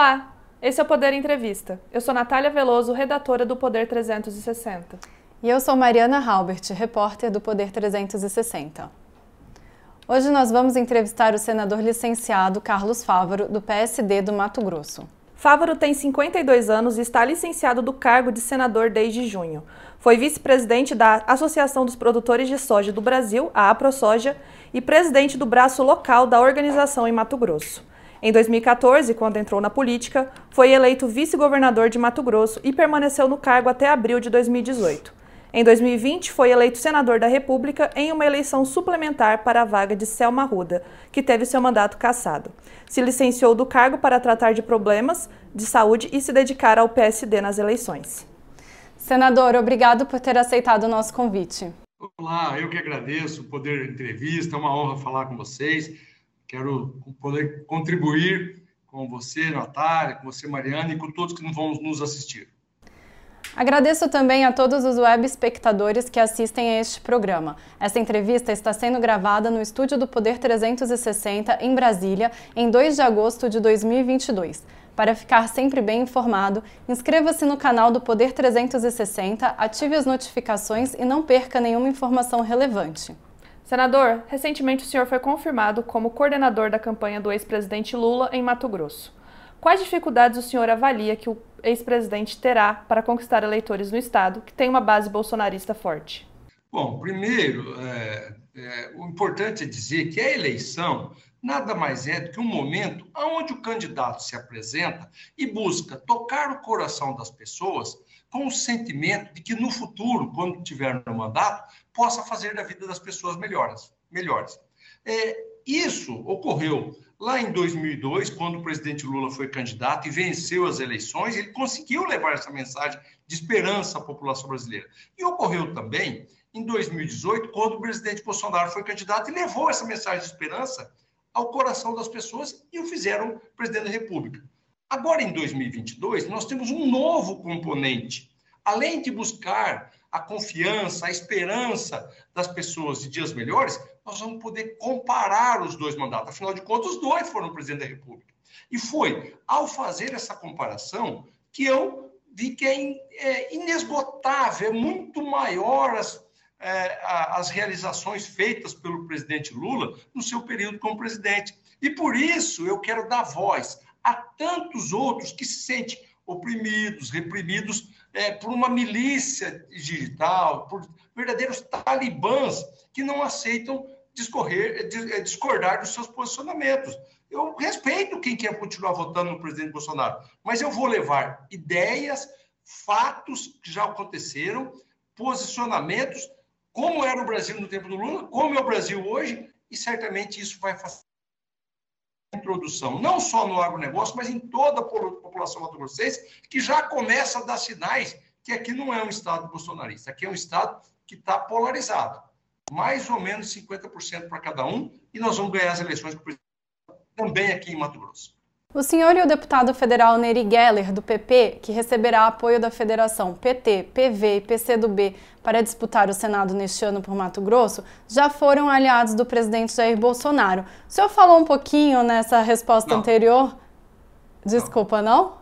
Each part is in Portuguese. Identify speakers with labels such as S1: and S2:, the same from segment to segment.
S1: Olá, esse é o Poder Entrevista. Eu sou Natália Veloso, redatora do Poder 360.
S2: E eu sou Mariana Halbert, repórter do Poder 360. Hoje nós vamos entrevistar o senador licenciado Carlos Fávaro, do PSD do Mato Grosso.
S1: Fávaro tem 52 anos e está licenciado do cargo de senador desde junho. Foi vice-presidente da Associação dos Produtores de Soja do Brasil, a AproSoja, e presidente do braço local da organização em Mato Grosso. Em 2014, quando entrou na política, foi eleito vice-governador de Mato Grosso e permaneceu no cargo até abril de 2018. Em 2020, foi eleito senador da República em uma eleição suplementar para a vaga de Selma Ruda, que teve seu mandato cassado. Se licenciou do cargo para tratar de problemas de saúde e se dedicar ao PSD nas eleições.
S2: Senador, obrigado por ter aceitado o nosso convite.
S3: Olá, eu que agradeço o poder entrevista, é uma honra falar com vocês. Quero poder contribuir com você, Natália, com você, Mariana, e com todos que vão nos assistir.
S2: Agradeço também a todos os web espectadores que assistem a este programa. Essa entrevista está sendo gravada no estúdio do Poder 360, em Brasília, em 2 de agosto de 2022. Para ficar sempre bem informado, inscreva-se no canal do Poder 360, ative as notificações e não perca nenhuma informação relevante.
S1: Senador, recentemente o senhor foi confirmado como coordenador da campanha do ex-presidente Lula em Mato Grosso. Quais dificuldades o senhor avalia que o ex-presidente terá para conquistar eleitores no Estado, que tem uma base bolsonarista forte?
S3: Bom, primeiro, é, é, o importante é dizer que a eleição nada mais é do que um momento onde o candidato se apresenta e busca tocar o coração das pessoas com o sentimento de que no futuro, quando tiver no mandato, possa fazer da vida das pessoas melhores. melhores. É, isso ocorreu Lá em 2002, quando o presidente Lula foi candidato e venceu as eleições, ele conseguiu levar essa mensagem de esperança à população brasileira. E ocorreu também em 2018, quando o presidente Bolsonaro foi candidato e levou essa mensagem de esperança ao coração das pessoas e o fizeram presidente da República. Agora, em 2022, nós temos um novo componente. Além de buscar a confiança, a esperança das pessoas de dias melhores, nós vamos poder comparar os dois mandatos. Afinal de contas, os dois foram presidente da República. E foi ao fazer essa comparação que eu vi que é, é inesgotável, é muito maior as, é, as realizações feitas pelo presidente Lula no seu período como presidente. E por isso eu quero dar voz a tantos outros que se sentem oprimidos, reprimidos é, por uma milícia digital, por verdadeiros talibãs que não aceitam discorrer, é, discordar dos seus posicionamentos. Eu respeito quem quer continuar votando no presidente Bolsonaro, mas eu vou levar ideias, fatos que já aconteceram, posicionamentos, como era o Brasil no tempo do Lula, como é o Brasil hoje, e certamente isso vai introdução, não só no agronegócio, mas em toda a população mato-grossense, que já começa a dar sinais que aqui não é um Estado bolsonarista, aqui é um Estado que está polarizado. Mais ou menos 50% para cada um, e nós vamos ganhar as eleições também aqui em Mato Grosso.
S2: O senhor e o deputado federal Neri Geller, do PP, que receberá apoio da federação PT, PV e PCdoB para disputar o Senado neste ano por Mato Grosso, já foram aliados do presidente Jair Bolsonaro. O senhor falou um pouquinho nessa resposta não. anterior? Desculpa, não?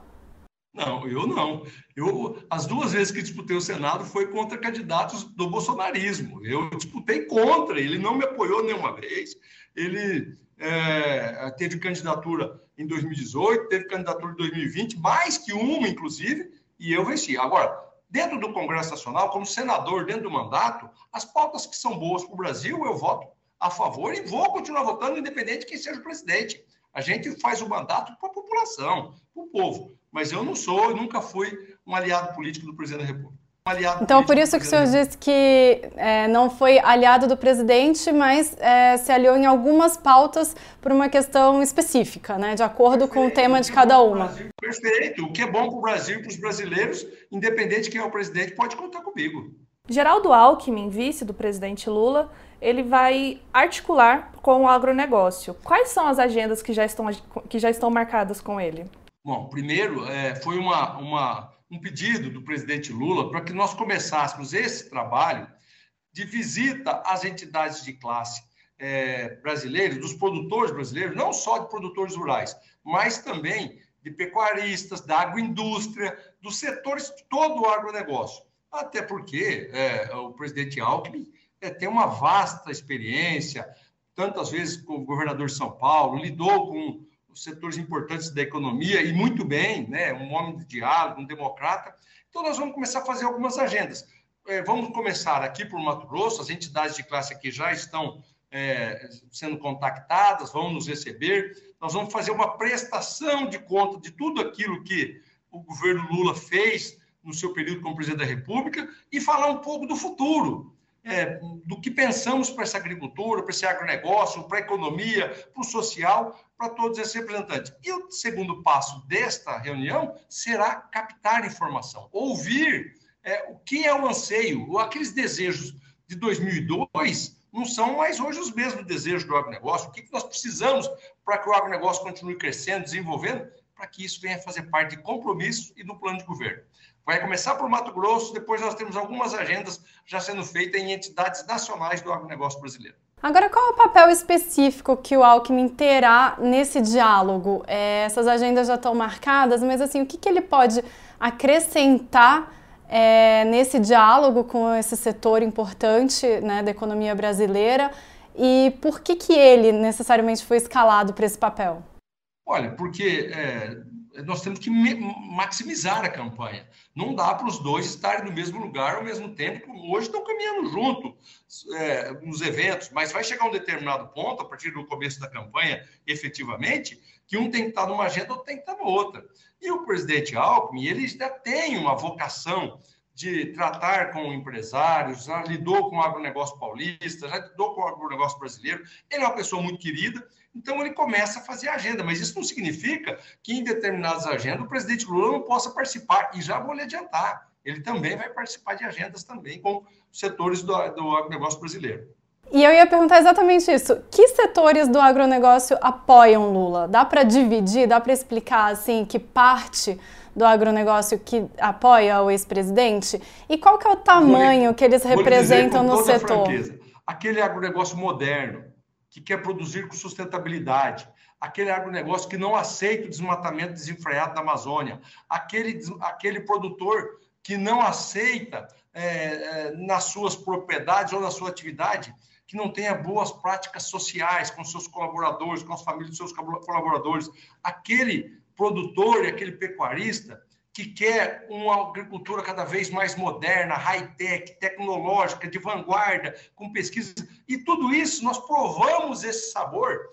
S3: Não, eu não. Eu, as duas vezes que disputei o Senado foi contra candidatos do bolsonarismo. Eu disputei contra, ele não me apoiou nenhuma vez. Ele é, teve candidatura em 2018, teve candidatura em 2020, mais que uma, inclusive, e eu venci. Agora, dentro do Congresso Nacional, como senador, dentro do mandato, as pautas que são boas para o Brasil, eu voto a favor e vou continuar votando, independente de quem seja o presidente. A gente faz o mandato para a população, para o povo. Mas eu não sou, eu nunca fui um aliado político do presidente da República
S2: aliado Então, por isso que o senhor disse que é, não foi aliado do presidente, mas é, se aliou em algumas pautas por uma questão específica, né, de acordo Perfeito. com o tema de cada uma.
S3: Perfeito. O que é bom para o Brasil e para os brasileiros, independente de quem é o presidente, pode contar comigo.
S1: Geraldo Alckmin, vice do presidente Lula, ele vai articular com o agronegócio. Quais são as agendas que já estão, que já estão marcadas com ele?
S3: Bom, primeiro, é, foi uma, uma um pedido do presidente Lula para que nós começássemos esse trabalho de visita às entidades de classe é, brasileiras, dos produtores brasileiros, não só de produtores rurais, mas também de pecuaristas, da agroindústria, dos setores todo o agronegócio. Até porque é, o presidente Alckmin é, tem uma vasta experiência, tantas vezes como governador de São Paulo, lidou com setores importantes da economia e muito bem, né? um homem de diálogo, um democrata. Então, nós vamos começar a fazer algumas agendas. É, vamos começar aqui por Mato Grosso, as entidades de classe aqui já estão é, sendo contactadas, vão nos receber. Nós vamos fazer uma prestação de conta de tudo aquilo que o governo Lula fez no seu período como presidente da República e falar um pouco do futuro, é, do que pensamos para essa agricultura, para esse agronegócio, para a economia, para o social, para todos esses representantes. E o segundo passo desta reunião será captar informação, ouvir é, o que é o anseio, aqueles desejos de 2002 não são mais hoje os mesmos desejos do agronegócio. O que nós precisamos para que o agronegócio continue crescendo, desenvolvendo, para que isso venha fazer parte de compromisso e do plano de governo. Vai começar por Mato Grosso, depois nós temos algumas agendas já sendo feitas em entidades nacionais do agronegócio brasileiro.
S2: Agora, qual é o papel específico que o Alckmin terá nesse diálogo? É, essas agendas já estão marcadas, mas assim, o que, que ele pode acrescentar é, nesse diálogo com esse setor importante né, da economia brasileira e por que, que ele necessariamente foi escalado para esse papel?
S3: Olha, porque é, nós temos que maximizar a campanha. Não dá para os dois estarem no mesmo lugar ao mesmo tempo, hoje estão caminhando junto é, nos eventos, mas vai chegar um determinado ponto, a partir do começo da campanha, efetivamente, que um tem que estar numa agenda, outro tem que estar na outra. E o presidente Alckmin, ele já tem uma vocação de tratar com empresários, já lidou com o agronegócio paulista, já lidou com o agronegócio brasileiro. Ele é uma pessoa muito querida, então ele começa a fazer agenda. Mas isso não significa que em determinadas agendas o presidente Lula não possa participar. E já vou lhe adiantar, ele também vai participar de agendas também com setores do, do agronegócio brasileiro.
S2: E eu ia perguntar exatamente isso. Que setores do agronegócio apoiam Lula? Dá para dividir, dá para explicar assim que parte do agronegócio que apoia o ex-presidente? E qual que é o tamanho que eles representam no setor? Franqueza,
S3: aquele agronegócio moderno, que quer produzir com sustentabilidade, aquele agronegócio que não aceita o desmatamento desenfreado da Amazônia, aquele, aquele produtor que não aceita é, é, nas suas propriedades ou na sua atividade que não tenha boas práticas sociais com seus colaboradores, com as famílias dos seus colaboradores, aquele produtor e aquele pecuarista que quer uma agricultura cada vez mais moderna, high-tech, tecnológica, de vanguarda, com pesquisas. E tudo isso nós provamos esse sabor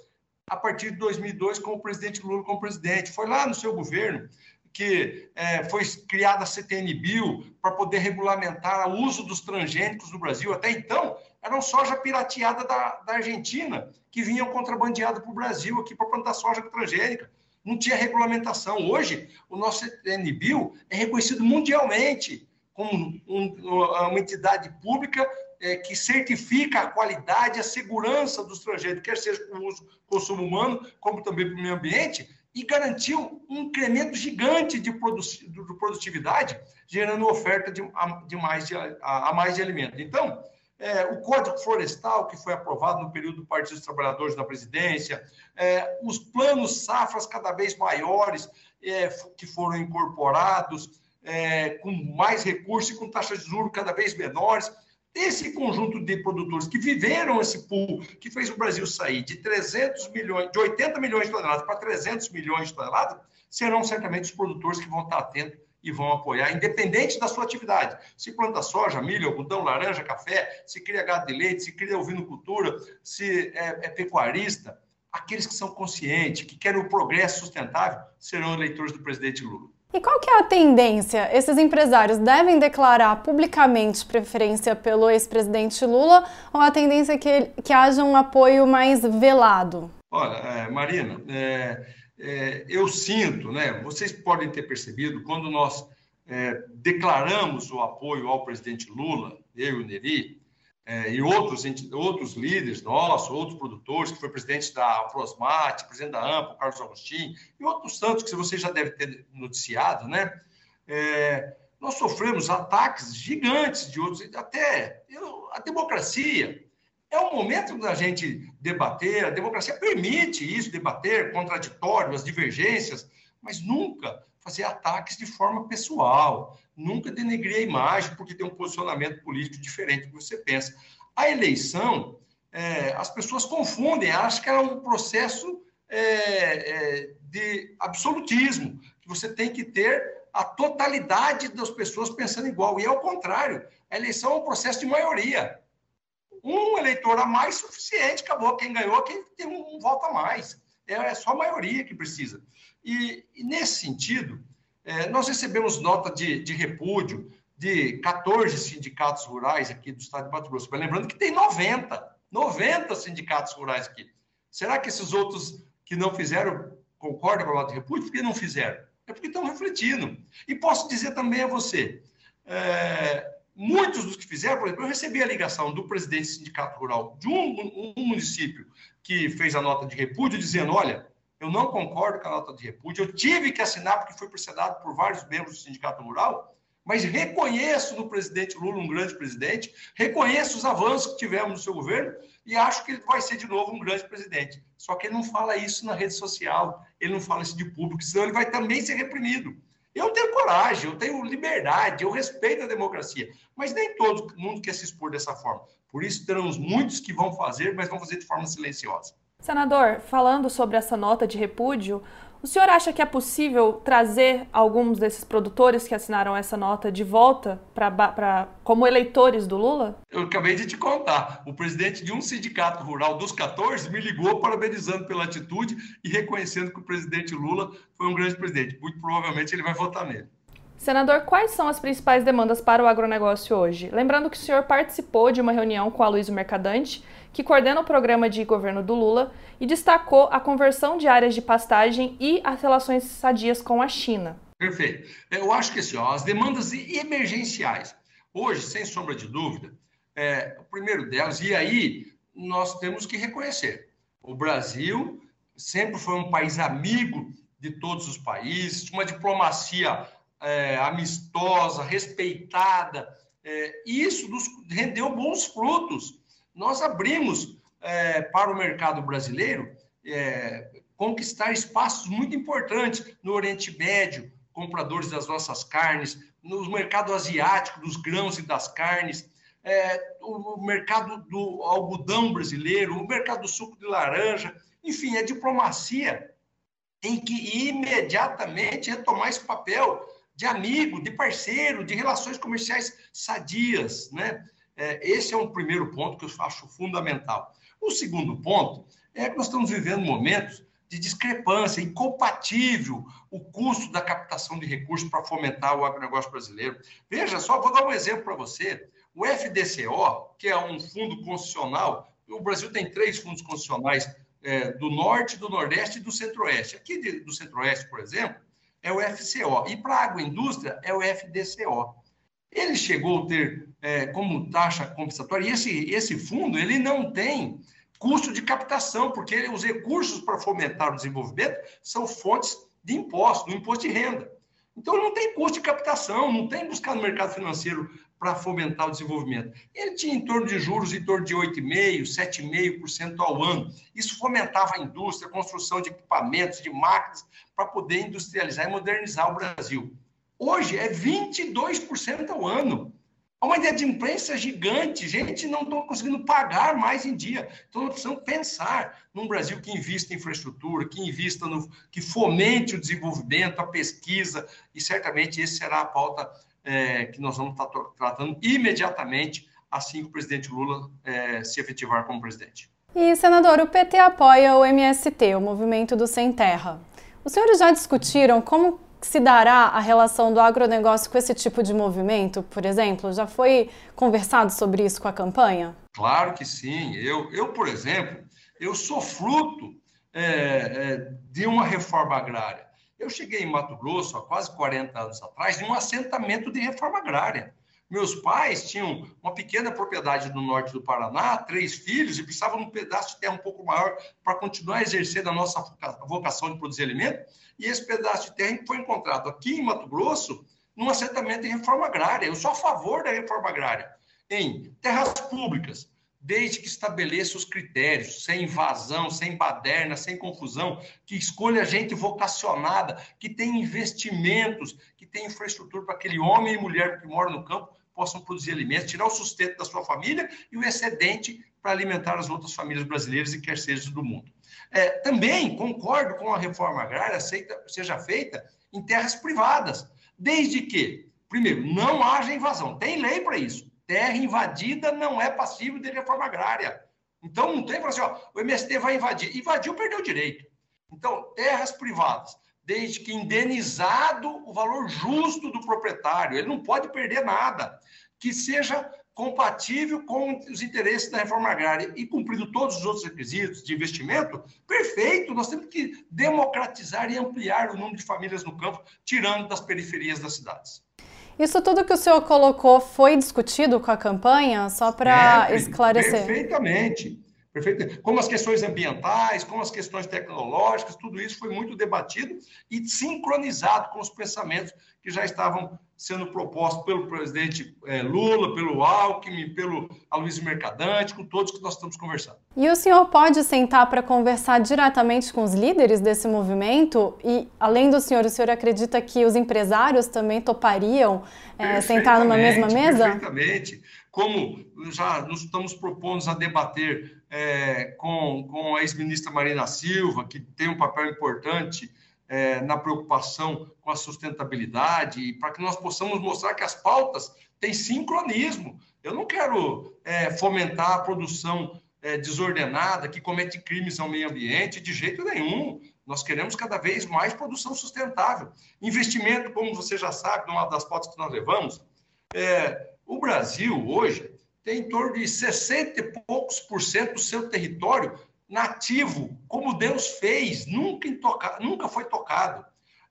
S3: a partir de 2002 com o presidente Lula como presidente. Foi lá no seu governo que é, foi criada a CTN Bio para poder regulamentar o uso dos transgênicos no Brasil. Até então, eram soja pirateada da, da Argentina que vinham contrabandeada para o Brasil aqui para plantar soja transgênica não tinha regulamentação. Hoje, o nosso NBio é reconhecido mundialmente como um, uma entidade pública é, que certifica a qualidade a segurança dos transgênicos, quer seja para o uso, consumo humano, como também para o meio ambiente, e garantiu um incremento gigante de, produtividade, gerando oferta de, de mais de, a, a mais de alimento. Então, é, o Código Florestal, que foi aprovado no período do Partido dos Trabalhadores na presidência, é, os planos safras cada vez maiores é, que foram incorporados, é, com mais recursos e com taxas de juros cada vez menores. Esse conjunto de produtores que viveram esse pool, que fez o Brasil sair de 300 milhões, de 80 milhões de toneladas para 300 milhões de toneladas, serão certamente os produtores que vão estar atentos e vão apoiar, independente da sua atividade. Se planta soja, milho, algodão, laranja, café, se cria gado de leite, se cria ovinocultura, se é, é pecuarista, aqueles que são conscientes, que querem o progresso sustentável, serão eleitores do presidente Lula.
S2: E qual que é a tendência? Esses empresários devem declarar publicamente preferência pelo ex-presidente Lula ou a tendência é que, que haja um apoio mais velado?
S3: Olha, é, Marina, é, é, eu sinto, né? Vocês podem ter percebido, quando nós é, declaramos o apoio ao presidente Lula, eu e o Neri, é, e outros, outros líderes nossos, outros produtores, que foi presidente da Prosmate, presidente da AMPA, Carlos Agostinho, e outros tantos que você já deve ter noticiado, né? É, nós sofremos ataques gigantes de outros, até eu, a democracia, é o momento da gente debater, a democracia permite isso, debater, contraditório, as divergências, mas nunca fazer ataques de forma pessoal, nunca denegrir a imagem porque tem um posicionamento político diferente do que você pensa. A eleição, é, as pessoas confundem, acham que é um processo é, é, de absolutismo, que você tem que ter a totalidade das pessoas pensando igual. E é o contrário. A eleição é um processo de maioria. Um eleitor a mais suficiente, acabou. Quem ganhou, quem tem um, um voto a mais. É, é só a maioria que precisa. E, e nesse sentido, é, nós recebemos nota de, de, repúdio de 14 sindicatos rurais aqui do estado de Mato Grosso. Mas lembrando que tem 90, 90 sindicatos rurais aqui. Será que esses outros que não fizeram concordam com a nota de repúdio? Por que não fizeram? É porque estão refletindo. E posso dizer também a você, é, muitos dos que fizeram, por exemplo, eu recebi a ligação do presidente do sindicato rural de um, um município que fez a nota de repúdio, dizendo: olha, eu não concordo com a nota de repúdio, eu tive que assinar porque foi pressionado por vários membros do sindicato rural, mas reconheço no presidente Lula um grande presidente, reconheço os avanços que tivemos no seu governo e acho que ele vai ser de novo um grande presidente. Só que ele não fala isso na rede social, ele não fala isso de público, senão ele vai também ser reprimido. Eu tenho coragem, eu tenho liberdade, eu respeito a democracia, mas nem todo mundo quer se expor dessa forma. Por isso, teremos muitos que vão fazer, mas vão fazer de forma silenciosa.
S1: Senador, falando sobre essa nota de repúdio, o senhor acha que é possível trazer alguns desses produtores que assinaram essa nota de volta para como eleitores do Lula?
S3: Eu acabei de te contar. O presidente de um sindicato rural dos 14 me ligou parabenizando pela atitude e reconhecendo que o presidente Lula foi um grande presidente. Muito provavelmente ele vai votar nele.
S1: Senador, quais são as principais demandas para o agronegócio hoje? Lembrando que o senhor participou de uma reunião com a Luiz Mercadante, que coordena o programa de governo do Lula, e destacou a conversão de áreas de pastagem e as relações sadias com a China.
S3: Perfeito. Eu acho que assim, ó, as demandas emergenciais, hoje, sem sombra de dúvida, é, o primeiro delas, e aí nós temos que reconhecer, o Brasil sempre foi um país amigo de todos os países, uma diplomacia é, amistosa, respeitada. É, isso nos rendeu bons frutos. Nós abrimos é, para o mercado brasileiro é, conquistar espaços muito importantes no Oriente Médio, compradores das nossas carnes, no mercado asiático dos grãos e das carnes, é, o mercado do algodão brasileiro, o mercado do suco de laranja, enfim, a diplomacia tem que imediatamente retomar esse papel de amigo, de parceiro, de relações comerciais sadias, né? É, esse é um primeiro ponto que eu acho fundamental. O segundo ponto é que nós estamos vivendo momentos de discrepância, incompatível o custo da captação de recursos para fomentar o agronegócio brasileiro. Veja só, vou dar um exemplo para você. O FDCO, que é um fundo constitucional, o Brasil tem três fundos constitucionais é, do Norte, do Nordeste e do Centro-Oeste. Aqui de, do Centro-Oeste, por exemplo, é o FCO. E para a agroindústria é o FDCO. Ele chegou a ter é, como taxa compensatória, e esse, esse fundo ele não tem custo de captação, porque os recursos para fomentar o desenvolvimento são fontes de imposto, do imposto de renda. Então, não tem custo de captação, não tem buscar no mercado financeiro para fomentar o desenvolvimento. Ele tinha em torno de juros em torno de 8,5%, 7,5% ao ano. Isso fomentava a indústria, a construção de equipamentos, de máquinas, para poder industrializar e modernizar o Brasil. Hoje é 22% ao ano. Há uma ideia de imprensa gigante, gente não está conseguindo pagar mais em dia. Então, nós precisamos pensar num Brasil que invista em infraestrutura, que invista no, que fomente o desenvolvimento, a pesquisa, e certamente esse será a pauta é, que nós vamos estar tratando imediatamente assim que o presidente Lula é, se efetivar como presidente.
S2: E, senador, o PT apoia o MST, o Movimento do Sem Terra. Os senhores já discutiram como se dará a relação do agronegócio com esse tipo de movimento, por exemplo? Já foi conversado sobre isso com a campanha?
S3: Claro que sim. Eu, eu por exemplo, eu sou fruto é, é, de uma reforma agrária. Eu cheguei em Mato Grosso há quase 40 anos atrás, em um assentamento de reforma agrária. Meus pais tinham uma pequena propriedade no norte do Paraná, três filhos, e precisavam de um pedaço de terra um pouco maior para continuar exercendo a nossa vocação de produzir alimento. E esse pedaço de terra foi encontrado aqui em Mato Grosso, num assentamento de reforma agrária. Eu sou a favor da reforma agrária em terras públicas, desde que estabeleça os critérios, sem invasão, sem baderna, sem confusão, que escolha gente vocacionada, que tem investimentos, que tem infraestrutura para aquele homem e mulher que moram no campo possam produzir alimentos, tirar o sustento da sua família e o excedente para alimentar as outras famílias brasileiras e quer seja do mundo. É, também concordo com a reforma agrária seja feita em terras privadas, desde que, primeiro, não haja invasão. Tem lei para isso terra invadida não é passível de reforma agrária. Então, não tem para assim, ó, o MST vai invadir. Invadiu, perdeu o direito. Então, terras privadas, desde que indenizado o valor justo do proprietário, ele não pode perder nada, que seja compatível com os interesses da reforma agrária e cumprindo todos os outros requisitos de investimento, perfeito. Nós temos que democratizar e ampliar o número de famílias no campo, tirando das periferias das cidades.
S2: Isso tudo que o senhor colocou foi discutido com a campanha, só para esclarecer?
S3: Perfeitamente. Perfeito. Como as questões ambientais, como as questões tecnológicas, tudo isso foi muito debatido e sincronizado com os pensamentos que já estavam sendo propostos pelo presidente é, Lula, pelo Alckmin, pelo Aloysio Mercadante, com todos que nós estamos conversando.
S2: E o senhor pode sentar para conversar diretamente com os líderes desse movimento? E, além do senhor, o senhor acredita que os empresários também topariam é, sentar numa mesma mesa?
S3: Perfeitamente. Como já nos estamos propondo a debater é, com, com a ex-ministra Marina Silva, que tem um papel importante é, na preocupação com a sustentabilidade, para que nós possamos mostrar que as pautas têm sincronismo. Eu não quero é, fomentar a produção é, desordenada que comete crimes ao meio ambiente de jeito nenhum. Nós queremos cada vez mais produção sustentável. Investimento, como você já sabe, numa das pautas que nós levamos, é, o Brasil hoje tem em torno de 60 e poucos por cento do seu território nativo, como Deus fez, nunca, intoca, nunca foi tocado.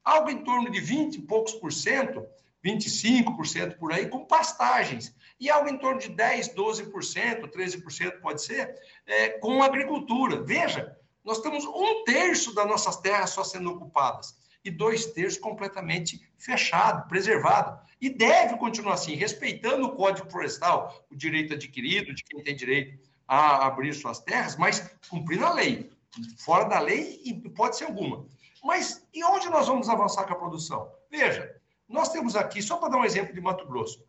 S3: Algo em torno de 20 e poucos por cento, 25% por aí, com pastagens. E algo em torno de 10, 12%, 13% pode ser, é, com agricultura. Veja, nós temos um terço das nossas terras só sendo ocupadas e dois terços completamente fechado, preservado. E deve continuar assim, respeitando o Código Florestal, o direito adquirido de quem tem direito a abrir suas terras, mas cumprindo a lei. Fora da lei, pode ser alguma. Mas e onde nós vamos avançar com a produção? Veja, nós temos aqui, só para dar um exemplo de Mato Grosso,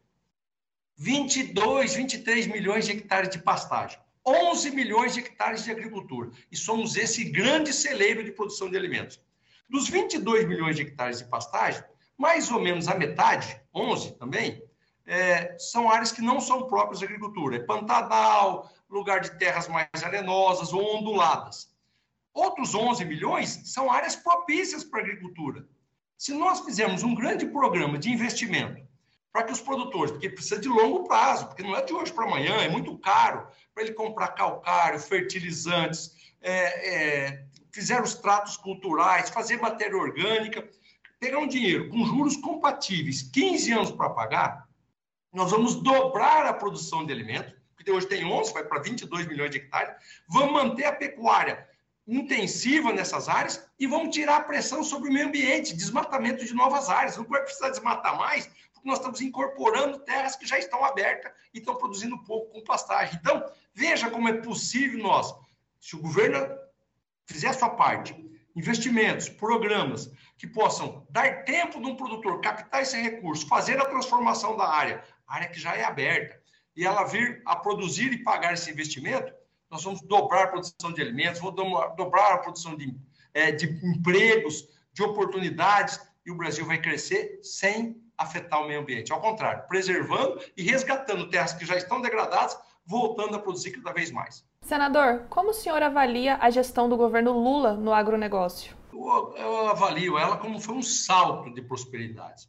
S3: 22, 23 milhões de hectares de pastagem, 11 milhões de hectares de agricultura. E somos esse grande celeiro de produção de alimentos. Dos 22 milhões de hectares de pastagem, mais ou menos a metade, 11 também, é, são áreas que não são próprias de agricultura. É Pantanal, lugar de terras mais arenosas ou onduladas. Outros 11 milhões são áreas propícias para a agricultura. Se nós fizermos um grande programa de investimento para que os produtores, porque precisa de longo prazo, porque não é de hoje para amanhã, é muito caro para ele comprar calcário, fertilizantes, é, é, fizer os tratos culturais, fazer matéria orgânica, pegar um dinheiro com juros compatíveis, 15 anos para pagar, nós vamos dobrar a produção de alimentos, porque hoje tem 11, vai para 22 milhões de hectares, vamos manter a pecuária intensiva nessas áreas e vamos tirar a pressão sobre o meio ambiente, desmatamento de novas áreas. Não vai precisar desmatar mais, porque nós estamos incorporando terras que já estão abertas e estão produzindo pouco com pastagem. Então, veja como é possível nós, se o governo fizer a sua parte, investimentos, programas que possam dar tempo de um produtor captar esse recurso, fazer a transformação da área, área que já é aberta, e ela vir a produzir e pagar esse investimento, nós vamos dobrar a produção de alimentos, vamos dobrar a produção de, é, de empregos, de oportunidades, e o Brasil vai crescer sem afetar o meio ambiente. Ao contrário, preservando e resgatando terras que já estão degradadas, voltando a produzir cada vez mais.
S1: Senador, como o senhor avalia a gestão do governo Lula no agronegócio?
S3: Eu, eu avalio ela como foi um salto de prosperidade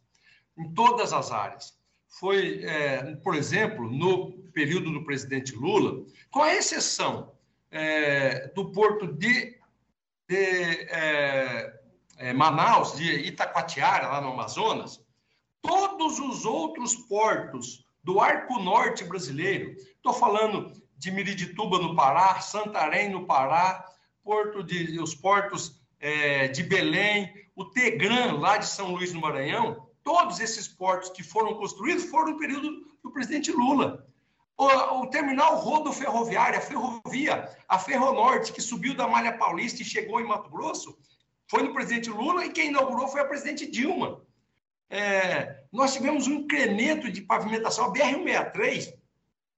S3: em todas as áreas. Foi, é, por exemplo, no período do presidente Lula, com a exceção é, do porto de, de é, é Manaus, de Itacoatiara, lá no Amazonas, todos os outros portos do arco norte brasileiro, estou falando de Miridituba, no Pará, Santarém, no Pará, porto de, os portos é, de Belém, o Tegran, lá de São Luís, no Maranhão, todos esses portos que foram construídos foram no período do presidente Lula. O, o terminal rodoferroviário, a ferrovia, a Ferronorte, que subiu da Malha Paulista e chegou em Mato Grosso, foi no presidente Lula e quem inaugurou foi a presidente Dilma. É, nós tivemos um incremento de pavimentação. A BR-163,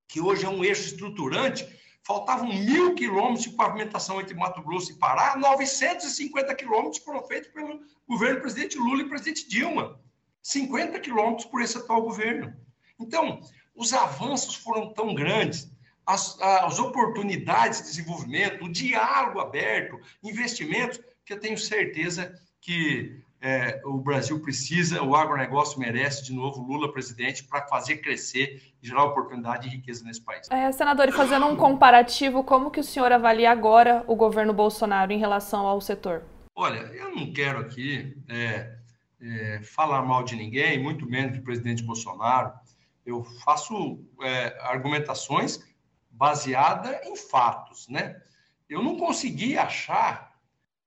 S3: que hoje é um eixo estruturante, faltavam mil quilômetros de pavimentação entre Mato Grosso e Pará, 950 quilômetros foram feitos pelo governo presidente Lula e presidente Dilma. 50 quilômetros por esse atual governo. Então, os avanços foram tão grandes, as, as oportunidades de desenvolvimento, o diálogo aberto, investimentos, que eu tenho certeza que é, o Brasil precisa, o agronegócio merece de novo Lula presidente para fazer crescer gerar oportunidade e riqueza nesse país.
S1: É, senador, e fazendo um comparativo, como que o senhor avalia agora o governo Bolsonaro em relação ao setor?
S3: Olha, eu não quero aqui é, é, falar mal de ninguém, muito menos do presidente Bolsonaro. Eu faço é, argumentações baseadas em fatos, né? Eu não consegui achar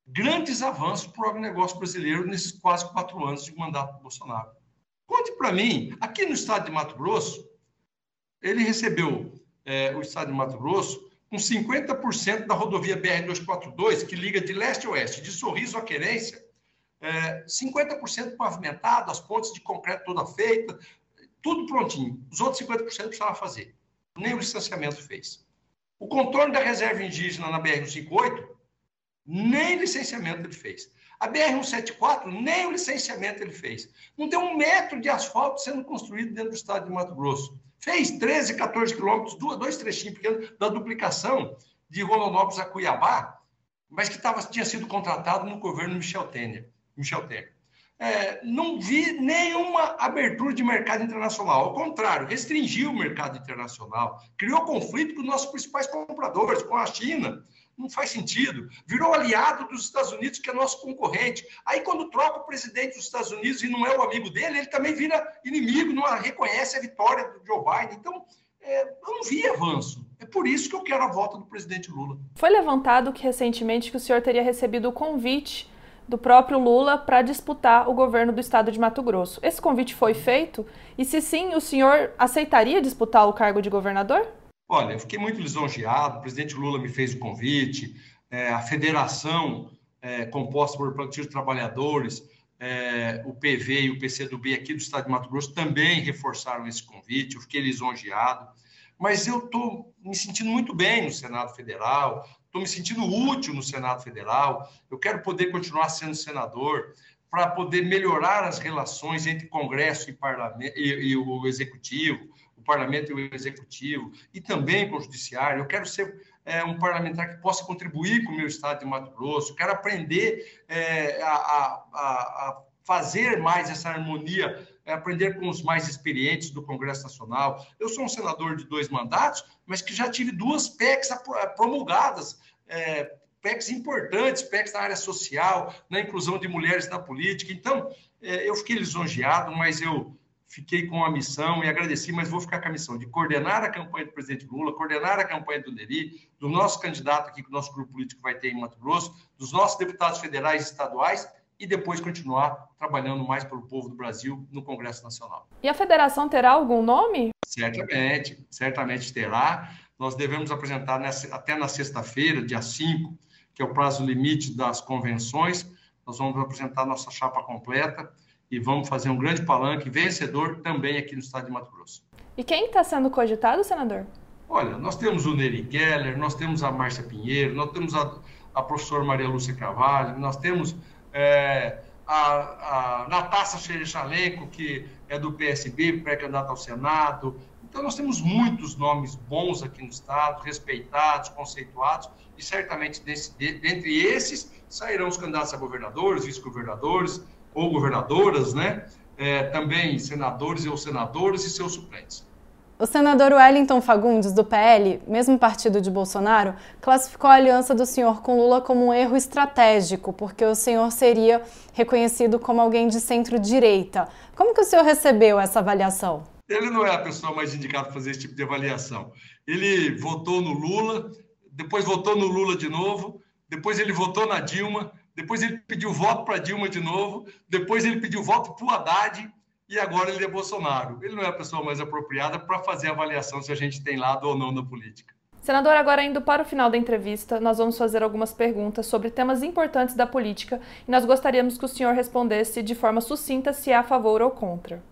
S3: grandes avanços para o agronegócio brasileiro nesses quase quatro anos de mandato do Bolsonaro. Conte para mim, aqui no estado de Mato Grosso, ele recebeu é, o estado de Mato Grosso com 50% da rodovia BR-242, que liga de leste a oeste, de Sorriso a Querência, é, 50% pavimentado, as pontes de concreto toda feita, tudo prontinho. Os outros 50% precisava fazer. Nem o licenciamento fez. O contorno da reserva indígena na BR-158 nem licenciamento ele fez. A BR-174, nem o licenciamento ele fez. Não tem um metro de asfalto sendo construído dentro do estado de Mato Grosso. Fez 13, 14 quilômetros, dois trechinhos pequenos da duplicação de Rondonópolis a Cuiabá, mas que tava, tinha sido contratado no governo Michel Temer. Michel Temer. É, não vi nenhuma abertura de mercado internacional. Ao contrário, restringiu o mercado internacional, criou conflito com os nossos principais compradores, com a China, não faz sentido. Virou aliado dos Estados Unidos, que é nosso concorrente. Aí, quando troca o presidente dos Estados Unidos e não é o amigo dele, ele também vira inimigo, não reconhece a vitória do Joe Biden. Então, é, eu não vi avanço. É por isso que eu quero a volta do presidente Lula.
S1: Foi levantado que recentemente que o senhor teria recebido o convite do próprio Lula para disputar o governo do estado de Mato Grosso. Esse convite foi feito? E se sim, o senhor aceitaria disputar o cargo de governador?
S3: Olha, eu fiquei muito lisonjeado, o presidente Lula me fez o convite, é, a federação é, composta por Partido de Trabalhadores, é, o PV e o PCdoB aqui do estado de Mato Grosso também reforçaram esse convite, eu fiquei lisonjeado, mas eu estou me sentindo muito bem no Senado Federal, estou me sentindo útil no Senado Federal, eu quero poder continuar sendo senador, para poder melhorar as relações entre Congresso e, parlamento, e, e o Executivo, o parlamento e o executivo, e também com o judiciário. Eu quero ser é, um parlamentar que possa contribuir com o meu estado de Mato Grosso, quero aprender é, a, a, a, fazer mais essa harmonia, é, aprender com os mais experientes do Congresso Nacional. Eu sou um senador de dois mandatos, mas que já tive duas PECs promulgadas, é, PECs importantes, PECs na área social, na inclusão de mulheres na política. Então, é, eu fiquei lisonjeado, mas eu fiquei com a missão e agradeci, mas vou ficar com a missão de coordenar a campanha do presidente Lula, coordenar a campanha do Neri, do nosso candidato aqui que o nosso grupo político vai ter em Mato Grosso, dos nossos deputados federais e estaduais e depois continuar trabalhando mais pelo povo do Brasil no Congresso Nacional.
S1: E a federação terá algum nome?
S3: Certamente, certamente terá. Nós devemos apresentar nessa, até na sexta-feira, dia 5, que é o prazo limite das convenções, nós vamos apresentar nossa chapa completa e vamos fazer um grande palanque vencedor também aqui no estado de Mato Grosso.
S1: E quem está sendo cogitado, senador?
S3: Olha, nós temos o Neri Keller, nós temos a Márcia Pinheiro, nós temos a, a professora Maria Lúcia Carvalho, nós temos é, a, a Natasha Xerechalenko, que é do PSB, pré-candidata ao Senado. Então, nós temos muitos nomes bons aqui no Estado, respeitados, conceituados, e certamente desse, de, dentre esses sairão os candidatos a governadores, vice-governadores, ou governadoras, né? É, também senadores ou senadoras e seus suplentes.
S2: O senador Wellington Fagundes, do PL, mesmo partido de Bolsonaro, classificou a aliança do senhor com Lula como um erro estratégico, porque o senhor seria reconhecido como alguém de centro-direita. Como que o senhor recebeu essa avaliação?
S3: Ele não é a pessoa mais indicada para fazer esse tipo de avaliação. Ele votou no Lula, depois votou no Lula de novo, depois ele votou na Dilma, depois ele pediu voto para Dilma de novo, depois ele pediu voto para o Haddad, e agora ele é Bolsonaro. Ele não é a pessoa mais apropriada para fazer a avaliação se a gente tem lado ou não na política.
S1: Senador, agora indo para o final da entrevista, nós vamos fazer algumas perguntas sobre temas importantes da política e nós gostaríamos que o senhor respondesse de forma sucinta se é a favor ou contra.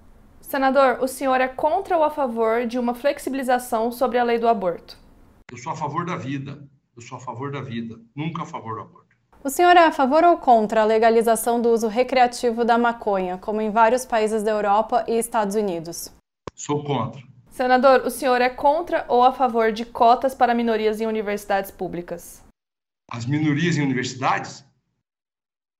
S1: Senador, o senhor é contra ou a favor de uma flexibilização sobre a lei do aborto?
S3: Eu sou a favor da vida. Eu sou a favor da vida, nunca a favor do aborto.
S2: O senhor é a favor ou contra a legalização do uso recreativo da maconha, como em vários países da Europa e Estados Unidos?
S3: Sou contra.
S1: Senador, o senhor é contra ou a favor de cotas para minorias em universidades públicas?
S3: As minorias em universidades?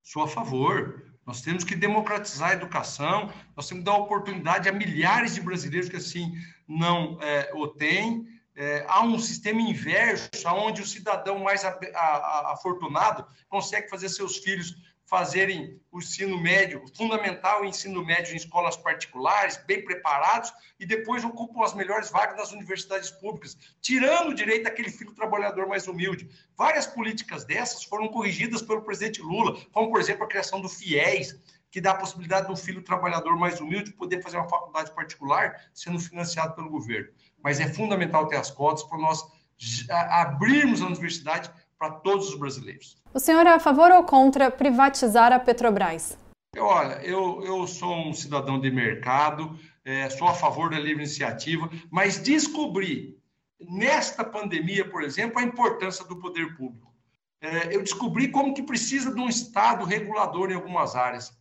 S3: Sou a favor. Nós temos que democratizar a educação, nós temos que dar oportunidade a milhares de brasileiros que assim não é, o têm. É, há um sistema inverso, onde o cidadão mais afortunado consegue fazer seus filhos fazerem o ensino médio, fundamental ensino médio em escolas particulares, bem preparados, e depois ocupam as melhores vagas nas universidades públicas, tirando o direito daquele filho trabalhador mais humilde. Várias políticas dessas foram corrigidas pelo presidente Lula, como, por exemplo, a criação do FIES, que dá a possibilidade do filho trabalhador mais humilde poder fazer uma faculdade particular sendo financiado pelo governo. Mas é fundamental ter as cotas para nós abrirmos a universidade para todos os brasileiros.
S2: O senhor é a favor ou contra privatizar a Petrobras?
S3: Olha, eu, eu sou um cidadão de mercado, é, sou a favor da livre iniciativa, mas descobri nesta pandemia, por exemplo, a importância do poder público. É, eu descobri como que precisa de um Estado regulador em algumas áreas.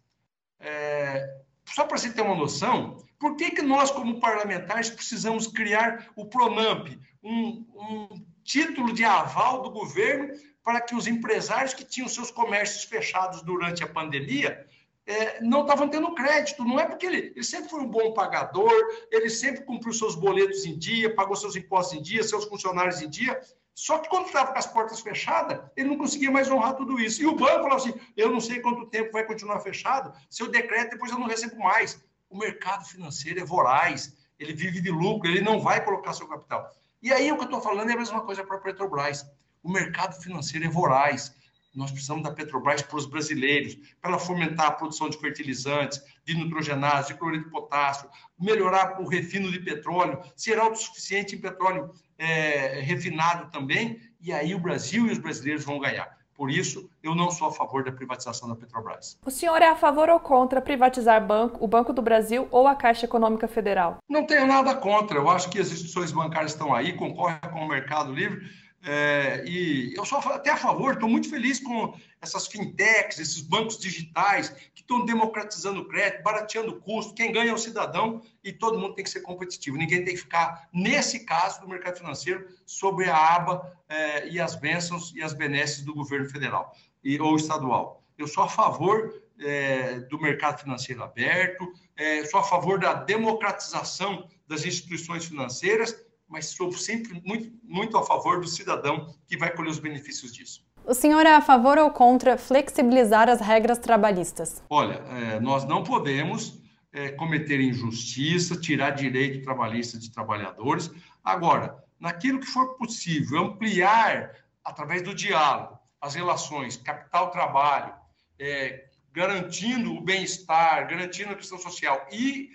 S3: É, só para você ter uma noção, por que, que nós, como parlamentares, precisamos criar o PRONAMP, um, um título de aval do governo para que os empresários que tinham seus comércios fechados durante a pandemia é, não estavam tendo crédito. Não é porque ele, ele sempre foi um bom pagador, ele sempre cumpriu seus boletos em dia, pagou seus impostos em dia, seus funcionários em dia. Só que quando estava com as portas fechadas, ele não conseguia mais honrar tudo isso. E o banco falou assim: eu não sei quanto tempo vai continuar fechado, se eu decreto, depois eu não recebo mais. O mercado financeiro é voraz, ele vive de lucro, ele não vai colocar seu capital. E aí o que eu estou falando é a mesma coisa para a Petrobras. O mercado financeiro é voraz. Nós precisamos da Petrobras para os brasileiros, para ela fomentar a produção de fertilizantes, de nitrogenados, de cloreto de potássio, melhorar o refino de petróleo, ser autossuficiente em petróleo é, refinado também, e aí o Brasil e os brasileiros vão ganhar. Por isso, eu não sou a favor da privatização da Petrobras.
S1: O senhor é a favor ou contra privatizar banco, o Banco do Brasil ou a Caixa Econômica Federal?
S3: Não tenho nada contra. Eu acho que as instituições bancárias estão aí, concorrem com o mercado livre é, e eu sou até a favor, estou muito feliz com essas fintechs, esses bancos digitais que estão democratizando o crédito, barateando o custo. Quem ganha é o cidadão e todo mundo tem que ser competitivo. Ninguém tem que ficar, nesse caso do mercado financeiro, sobre a aba é, e as bênçãos e as benesses do governo federal e, ou estadual. Eu sou a favor é, do mercado financeiro aberto, é, sou a favor da democratização das instituições financeiras mas sou sempre muito, muito a favor do cidadão que vai colher os benefícios disso.
S2: O senhor é a favor ou contra flexibilizar as regras trabalhistas?
S3: Olha, é, nós não podemos é, cometer injustiça, tirar direito trabalhista de trabalhadores. Agora, naquilo que for possível, ampliar, através do diálogo, as relações capital-trabalho, é, garantindo o bem-estar, garantindo a questão social e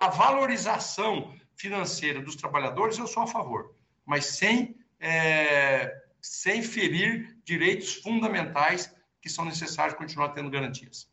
S3: a valorização financeira dos trabalhadores, eu sou a favor, mas sem, é, sem ferir direitos fundamentais que são necessários continuar tendo garantias.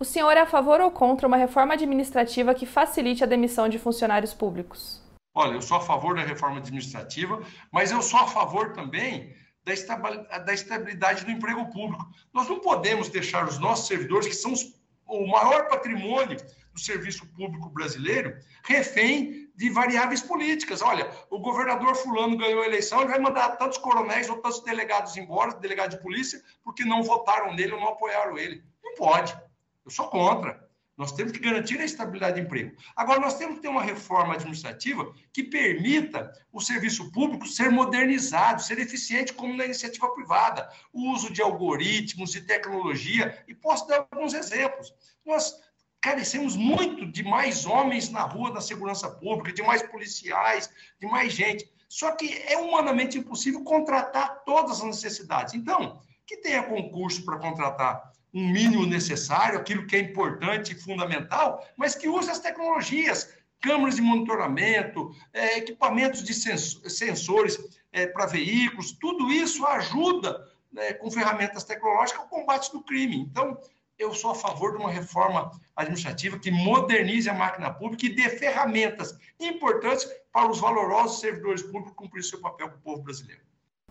S1: O senhor é a favor ou contra uma reforma administrativa que facilite a demissão de funcionários públicos?
S3: Olha, eu sou a favor da reforma administrativa, mas eu sou a favor também da estabilidade do emprego público. Nós não podemos deixar os nossos servidores, que são os, o maior patrimônio do serviço público brasileiro, refém de variáveis políticas. Olha, o governador fulano ganhou a eleição, ele vai mandar tantos coronéis ou tantos delegados embora, delegado de polícia, porque não votaram nele ou não apoiaram ele. Não pode. Eu sou contra. Nós temos que garantir a estabilidade de emprego. Agora, nós temos que ter uma reforma administrativa que permita o serviço público ser modernizado, ser eficiente, como na iniciativa privada. O uso de algoritmos, de tecnologia, e posso dar alguns exemplos. Nós carecemos muito de mais homens na rua da segurança pública, de mais policiais, de mais gente. Só que é humanamente impossível contratar todas as necessidades. Então, que tenha concurso para contratar um mínimo necessário, aquilo que é importante e fundamental, mas que use as tecnologias, câmeras de monitoramento, é, equipamentos de sensores é, para veículos, tudo isso ajuda né, com ferramentas tecnológicas o combate do crime. Então, eu sou a favor de uma reforma administrativa que modernize a máquina pública e dê ferramentas importantes para os valorosos servidores públicos cumprir seu papel com o povo brasileiro.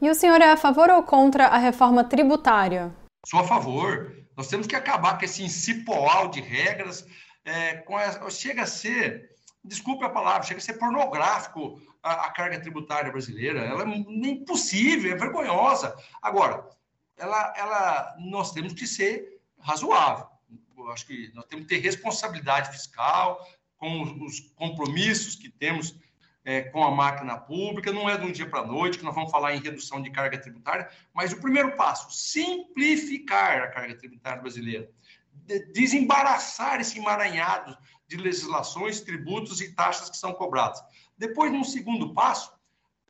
S2: E o senhor é a favor ou contra a reforma tributária?
S3: Sou a favor. Nós temos que acabar com esse incipoal de regras. É, a, chega a ser, desculpe a palavra, chega a ser pornográfico a, a carga tributária brasileira. Ela é impossível, é vergonhosa. Agora, ela, ela, nós temos que ser razoável. Eu acho que nós temos que ter responsabilidade fiscal com os compromissos que temos é, com a máquina pública, não é de um dia para a noite que nós vamos falar em redução de carga tributária, mas o primeiro passo, simplificar a carga tributária brasileira, desembaraçar esse emaranhado de legislações, tributos e taxas que são cobradas. Depois, num segundo passo,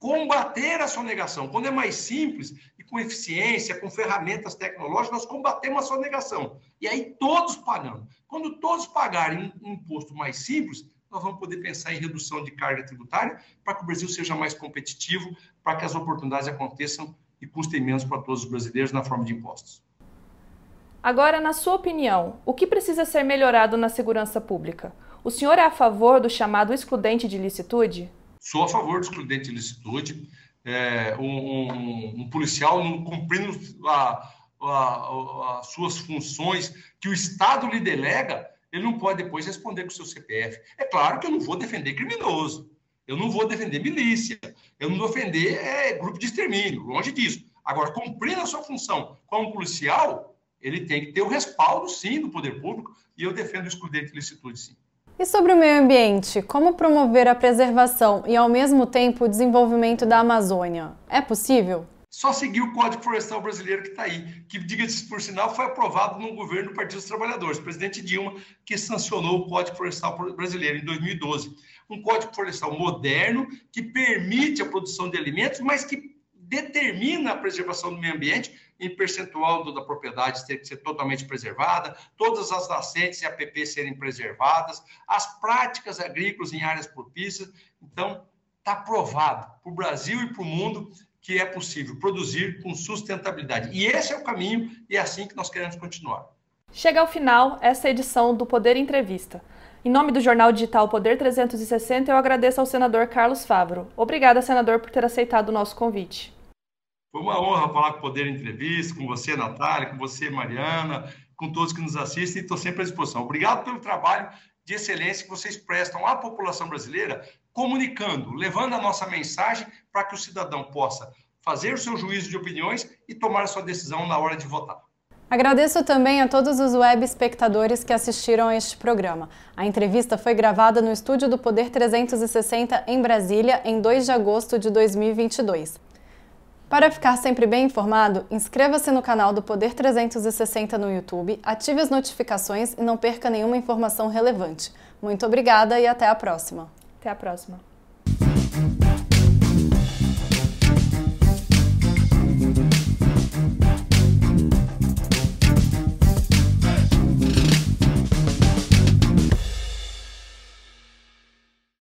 S3: combater a sonegação. Quando é mais simples e com eficiência, com ferramentas tecnológicas, nós combatemos a sonegação. E aí todos pagando. Quando todos pagarem um imposto mais simples, nós vamos poder pensar em redução de carga tributária para que o Brasil seja mais competitivo, para que as oportunidades aconteçam e custem menos para todos os brasileiros na forma de impostos.
S1: Agora, na sua opinião, o que precisa ser melhorado na segurança pública? O senhor é a favor do chamado excludente de licitude?
S3: Sou a favor do excludente de licitude. É, um, um, um, policial não cumprindo a, a, a, as suas funções que o Estado lhe delega, ele não pode depois responder com o seu CPF. É claro que eu não vou defender criminoso, eu não vou defender milícia, eu não vou defender é, grupo de extermínio, longe disso. Agora, cumprindo a sua função como policial, ele tem que ter o respaldo, sim, do poder público, e eu defendo o excludente de licitude, sim.
S2: E sobre o meio ambiente, como promover a preservação e, ao mesmo tempo, o desenvolvimento da Amazônia? É possível?
S3: só seguir o Código Florestal Brasileiro que está aí, que, diga-se por sinal, foi aprovado no governo do Partido dos Trabalhadores, presidente Dilma, que sancionou o Código Florestal Brasileiro em 2012. Um Código Florestal moderno, que permite a produção de alimentos, mas que determina a preservação do meio ambiente em percentual da propriedade ter que ser totalmente preservada, todas as nascentes e APP serem preservadas, as práticas agrícolas em áreas propícias. Então, está provado para o Brasil e para o mundo que é possível produzir com sustentabilidade. E esse é o caminho e é assim que nós queremos continuar.
S1: Chega ao final essa edição do Poder Entrevista. Em nome do jornal digital Poder 360, eu agradeço ao senador Carlos Favro. Obrigada, senador, por ter aceitado o nosso convite.
S3: Foi uma honra falar com o Poder Entrevista, com você, Natália, com você, Mariana, com todos que nos assistem, estou sempre à disposição. Obrigado pelo trabalho de excelência que vocês prestam à população brasileira, comunicando, levando a nossa mensagem para que o cidadão possa fazer o seu juízo de opiniões e tomar a sua decisão na hora de votar.
S2: Agradeço também a todos os web espectadores que assistiram a este programa. A entrevista foi gravada no estúdio do Poder 360 em Brasília em 2 de agosto de 2022. Para ficar sempre bem informado, inscreva-se no canal do Poder 360 no YouTube, ative as notificações e não perca nenhuma informação relevante. Muito obrigada e até a próxima.
S1: Até a próxima.